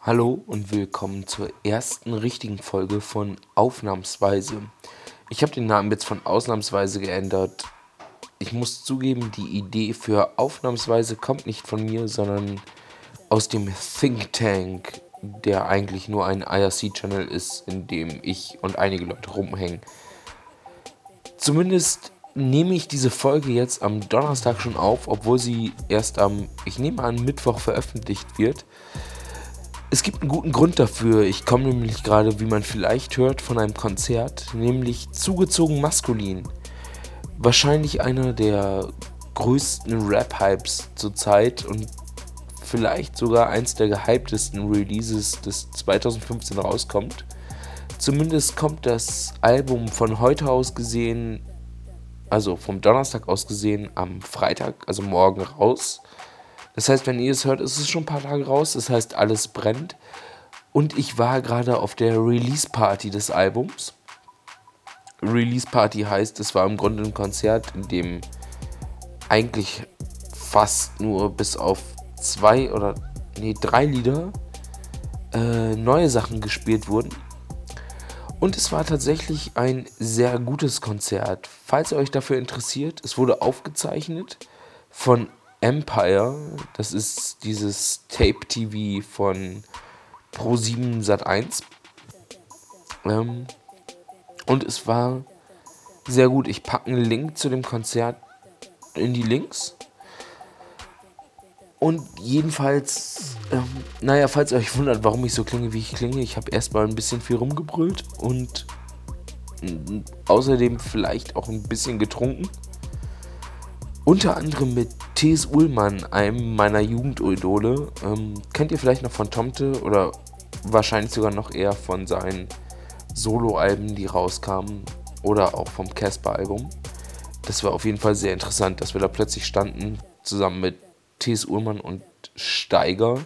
Hallo und willkommen zur ersten richtigen Folge von Aufnahmsweise. Ich habe den Namen jetzt von Ausnahmsweise geändert. Ich muss zugeben, die Idee für Aufnahmsweise kommt nicht von mir, sondern aus dem Think Tank, der eigentlich nur ein IRC-Channel ist, in dem ich und einige Leute rumhängen. Zumindest nehme ich diese Folge jetzt am Donnerstag schon auf, obwohl sie erst am, ich nehme an, Mittwoch veröffentlicht wird. Es gibt einen guten Grund dafür. Ich komme nämlich gerade, wie man vielleicht hört, von einem Konzert, nämlich zugezogen maskulin. Wahrscheinlich einer der größten Rap-Hypes zurzeit und vielleicht sogar eins der gehyptesten Releases, das 2015 rauskommt. Zumindest kommt das Album von heute aus gesehen also vom Donnerstag aus gesehen, am Freitag, also morgen raus. Das heißt, wenn ihr es hört, ist es schon ein paar Tage raus. Das heißt, alles brennt. Und ich war gerade auf der Release-Party des Albums. Release-Party heißt, es war im Grunde ein Konzert, in dem eigentlich fast nur bis auf zwei oder nee, drei Lieder äh, neue Sachen gespielt wurden. Und es war tatsächlich ein sehr gutes Konzert. Falls ihr euch dafür interessiert, es wurde aufgezeichnet von Empire. Das ist dieses Tape-TV von Pro7 Sat1. Ähm, und es war sehr gut. Ich packe einen Link zu dem Konzert in die Links. Und jedenfalls, ähm, naja, falls ihr euch wundert, warum ich so klinge, wie ich klinge, ich habe erstmal ein bisschen viel rumgebrüllt und äh, außerdem vielleicht auch ein bisschen getrunken. Unter anderem mit T.S. Ullmann, einem meiner Jugendidole. Ähm, kennt ihr vielleicht noch von Tomte oder wahrscheinlich sogar noch eher von seinen Soloalben, die rauskamen oder auch vom Casper-Album. Das war auf jeden Fall sehr interessant, dass wir da plötzlich standen, zusammen mit T.S. Ullmann und Steiger,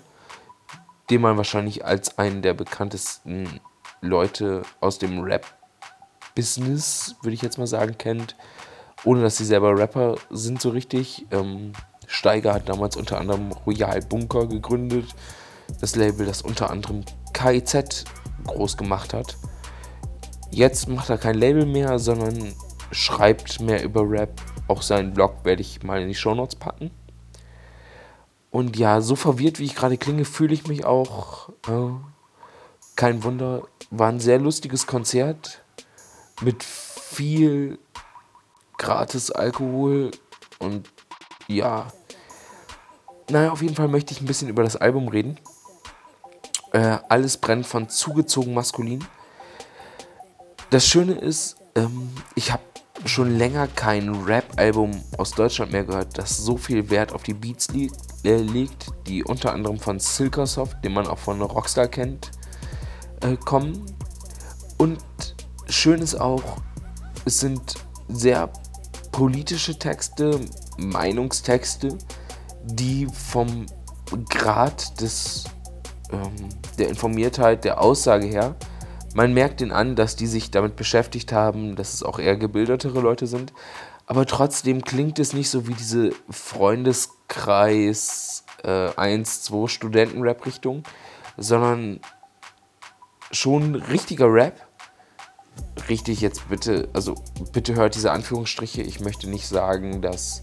den man wahrscheinlich als einen der bekanntesten Leute aus dem Rap-Business, würde ich jetzt mal sagen, kennt, ohne dass sie selber Rapper sind so richtig. Ähm, Steiger hat damals unter anderem Royal Bunker gegründet, das Label, das unter anderem KIZ groß gemacht hat. Jetzt macht er kein Label mehr, sondern schreibt mehr über Rap. Auch seinen Blog werde ich mal in die Shownotes packen. Und ja, so verwirrt wie ich gerade klinge, fühle ich mich auch. Äh, kein Wunder. War ein sehr lustiges Konzert mit viel gratis Alkohol und ja. Naja, auf jeden Fall möchte ich ein bisschen über das Album reden. Äh, alles brennt von zugezogen maskulin. Das Schöne ist, ähm, ich habe schon länger kein Rap-Album aus Deutschland mehr gehört, das so viel Wert auf die Beats li äh, legt, die unter anderem von Silkersoft, den man auch von Rockstar kennt, äh, kommen. Und schön ist auch, es sind sehr politische Texte, Meinungstexte, die vom Grad des, ähm, der Informiertheit, der Aussage her man merkt ihnen an, dass die sich damit beschäftigt haben, dass es auch eher gebildetere Leute sind. Aber trotzdem klingt es nicht so wie diese Freundeskreis äh, 1, 2 Studenten-Rap-Richtung, sondern schon richtiger Rap. Richtig, jetzt bitte, also bitte hört diese Anführungsstriche. Ich möchte nicht sagen, dass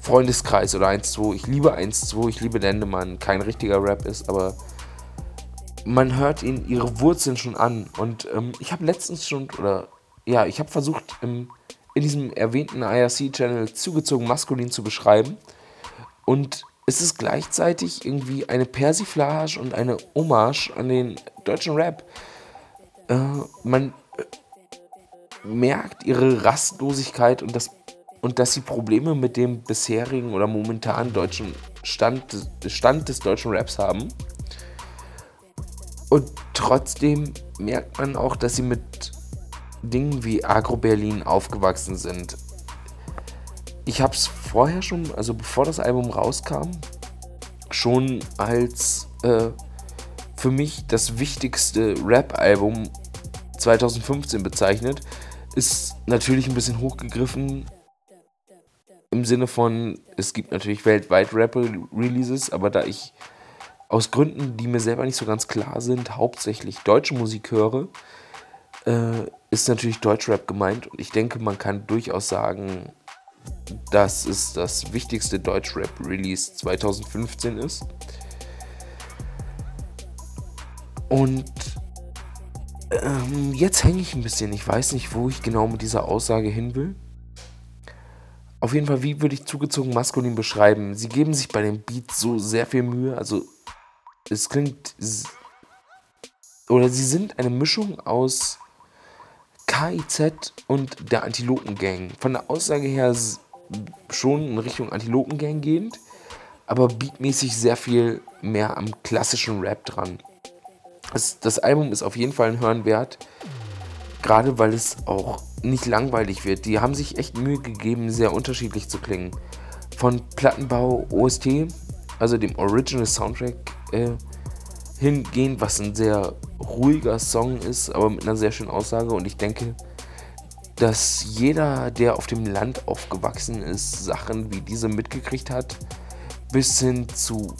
Freundeskreis oder 1, 2, ich liebe 1, 2, ich liebe Dendemann, kein richtiger Rap ist, aber man hört ihnen ihre Wurzeln schon an. Und ähm, ich habe letztens schon, oder ja, ich habe versucht, im, in diesem erwähnten IRC-Channel zugezogen maskulin zu beschreiben. Und es ist gleichzeitig irgendwie eine Persiflage und eine Hommage an den deutschen Rap. Äh, man äh, merkt ihre Rastlosigkeit und, das, und dass sie Probleme mit dem bisherigen oder momentanen deutschen Stand, Stand des deutschen Raps haben. Und trotzdem merkt man auch, dass sie mit Dingen wie Agro-Berlin aufgewachsen sind. Ich habe es vorher schon, also bevor das Album rauskam, schon als äh, für mich das wichtigste Rap-Album 2015 bezeichnet. Ist natürlich ein bisschen hochgegriffen. im Sinne von, es gibt natürlich weltweit Rap-Releases, aber da ich aus Gründen, die mir selber nicht so ganz klar sind, hauptsächlich deutsche Musik höre, äh, ist natürlich Deutschrap gemeint. Und ich denke, man kann durchaus sagen, dass es das wichtigste Deutschrap-Release 2015 ist. Und ähm, jetzt hänge ich ein bisschen. Ich weiß nicht, wo ich genau mit dieser Aussage hin will. Auf jeden Fall, wie würde ich zugezogen maskulin beschreiben? Sie geben sich bei dem Beat so sehr viel Mühe. Also, es klingt. Oder sie sind eine Mischung aus KIZ und der Antilopen-Gang. Von der Aussage her schon in Richtung Antilopen-Gang gehend, aber beatmäßig sehr viel mehr am klassischen Rap dran. Das, das Album ist auf jeden Fall ein Hören wert, gerade weil es auch nicht langweilig wird. Die haben sich echt Mühe gegeben, sehr unterschiedlich zu klingen. Von Plattenbau OST, also dem Original Soundtrack, äh, hingehend, was ein sehr ruhiger Song ist, aber mit einer sehr schönen Aussage. Und ich denke, dass jeder, der auf dem Land aufgewachsen ist, Sachen wie diese mitgekriegt hat, bis hin zu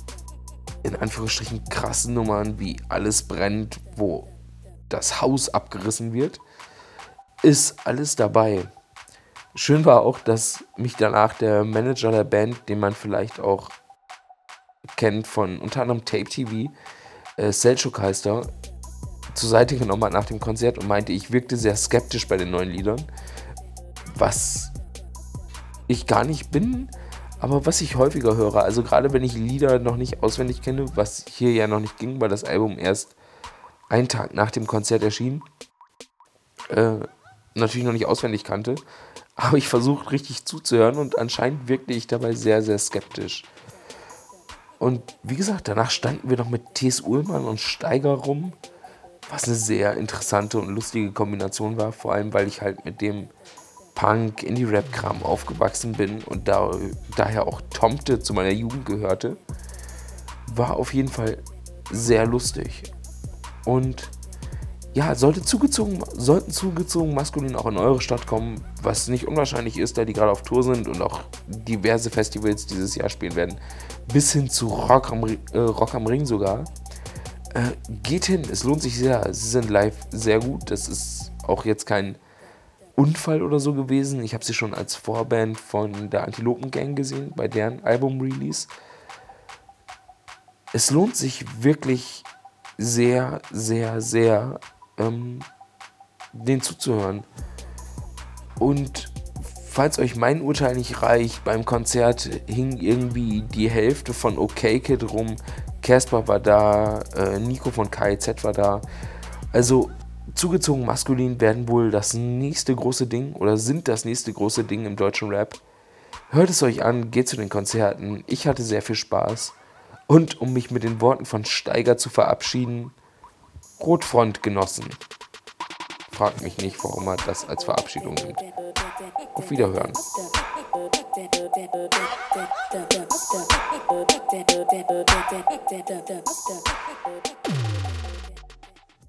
in Anführungsstrichen krassen Nummern wie Alles brennt, wo das Haus abgerissen wird, ist alles dabei. Schön war auch, dass mich danach der Manager der Band, den man vielleicht auch kennt von unter anderem Tape TV, äh, Selchuk heißt er, zur Seite genommen hat nach dem Konzert und meinte, ich wirkte sehr skeptisch bei den neuen Liedern. Was ich gar nicht bin, aber was ich häufiger höre, also gerade wenn ich Lieder noch nicht auswendig kenne, was hier ja noch nicht ging, weil das Album erst einen Tag nach dem Konzert erschien, äh, natürlich noch nicht auswendig kannte, habe ich versucht richtig zuzuhören und anscheinend wirkte ich dabei sehr, sehr skeptisch. Und wie gesagt, danach standen wir noch mit T.S. Ullmann und Steiger rum, was eine sehr interessante und lustige Kombination war, vor allem weil ich halt mit dem Punk, Indie-Rap-Kram aufgewachsen bin und da, daher auch Tomte zu meiner Jugend gehörte, war auf jeden Fall sehr lustig. Und ja, sollte zugezogen, sollten zugezogen maskulin auch in eure Stadt kommen, was nicht unwahrscheinlich ist, da die gerade auf Tour sind und auch diverse Festivals dieses Jahr spielen werden, bis hin zu Rock am, äh, Rock am Ring sogar. Äh, geht hin, es lohnt sich sehr. Sie sind live sehr gut. Das ist auch jetzt kein Unfall oder so gewesen. Ich habe sie schon als Vorband von der Antilopen Gang gesehen, bei deren Album-Release. Es lohnt sich wirklich sehr, sehr, sehr, ähm, den zuzuhören. Und falls euch mein Urteil nicht reicht, beim Konzert hing irgendwie die Hälfte von OK Kid rum. Casper war da, äh, Nico von KIZ war da. Also zugezogen maskulin werden wohl das nächste große Ding oder sind das nächste große Ding im deutschen Rap. Hört es euch an, geht zu den Konzerten. Ich hatte sehr viel Spaß. Und um mich mit den Worten von Steiger zu verabschieden, Rotfront genossen. Fragt mich nicht, warum er das als Verabschiedung nimmt. Auf Wiederhören.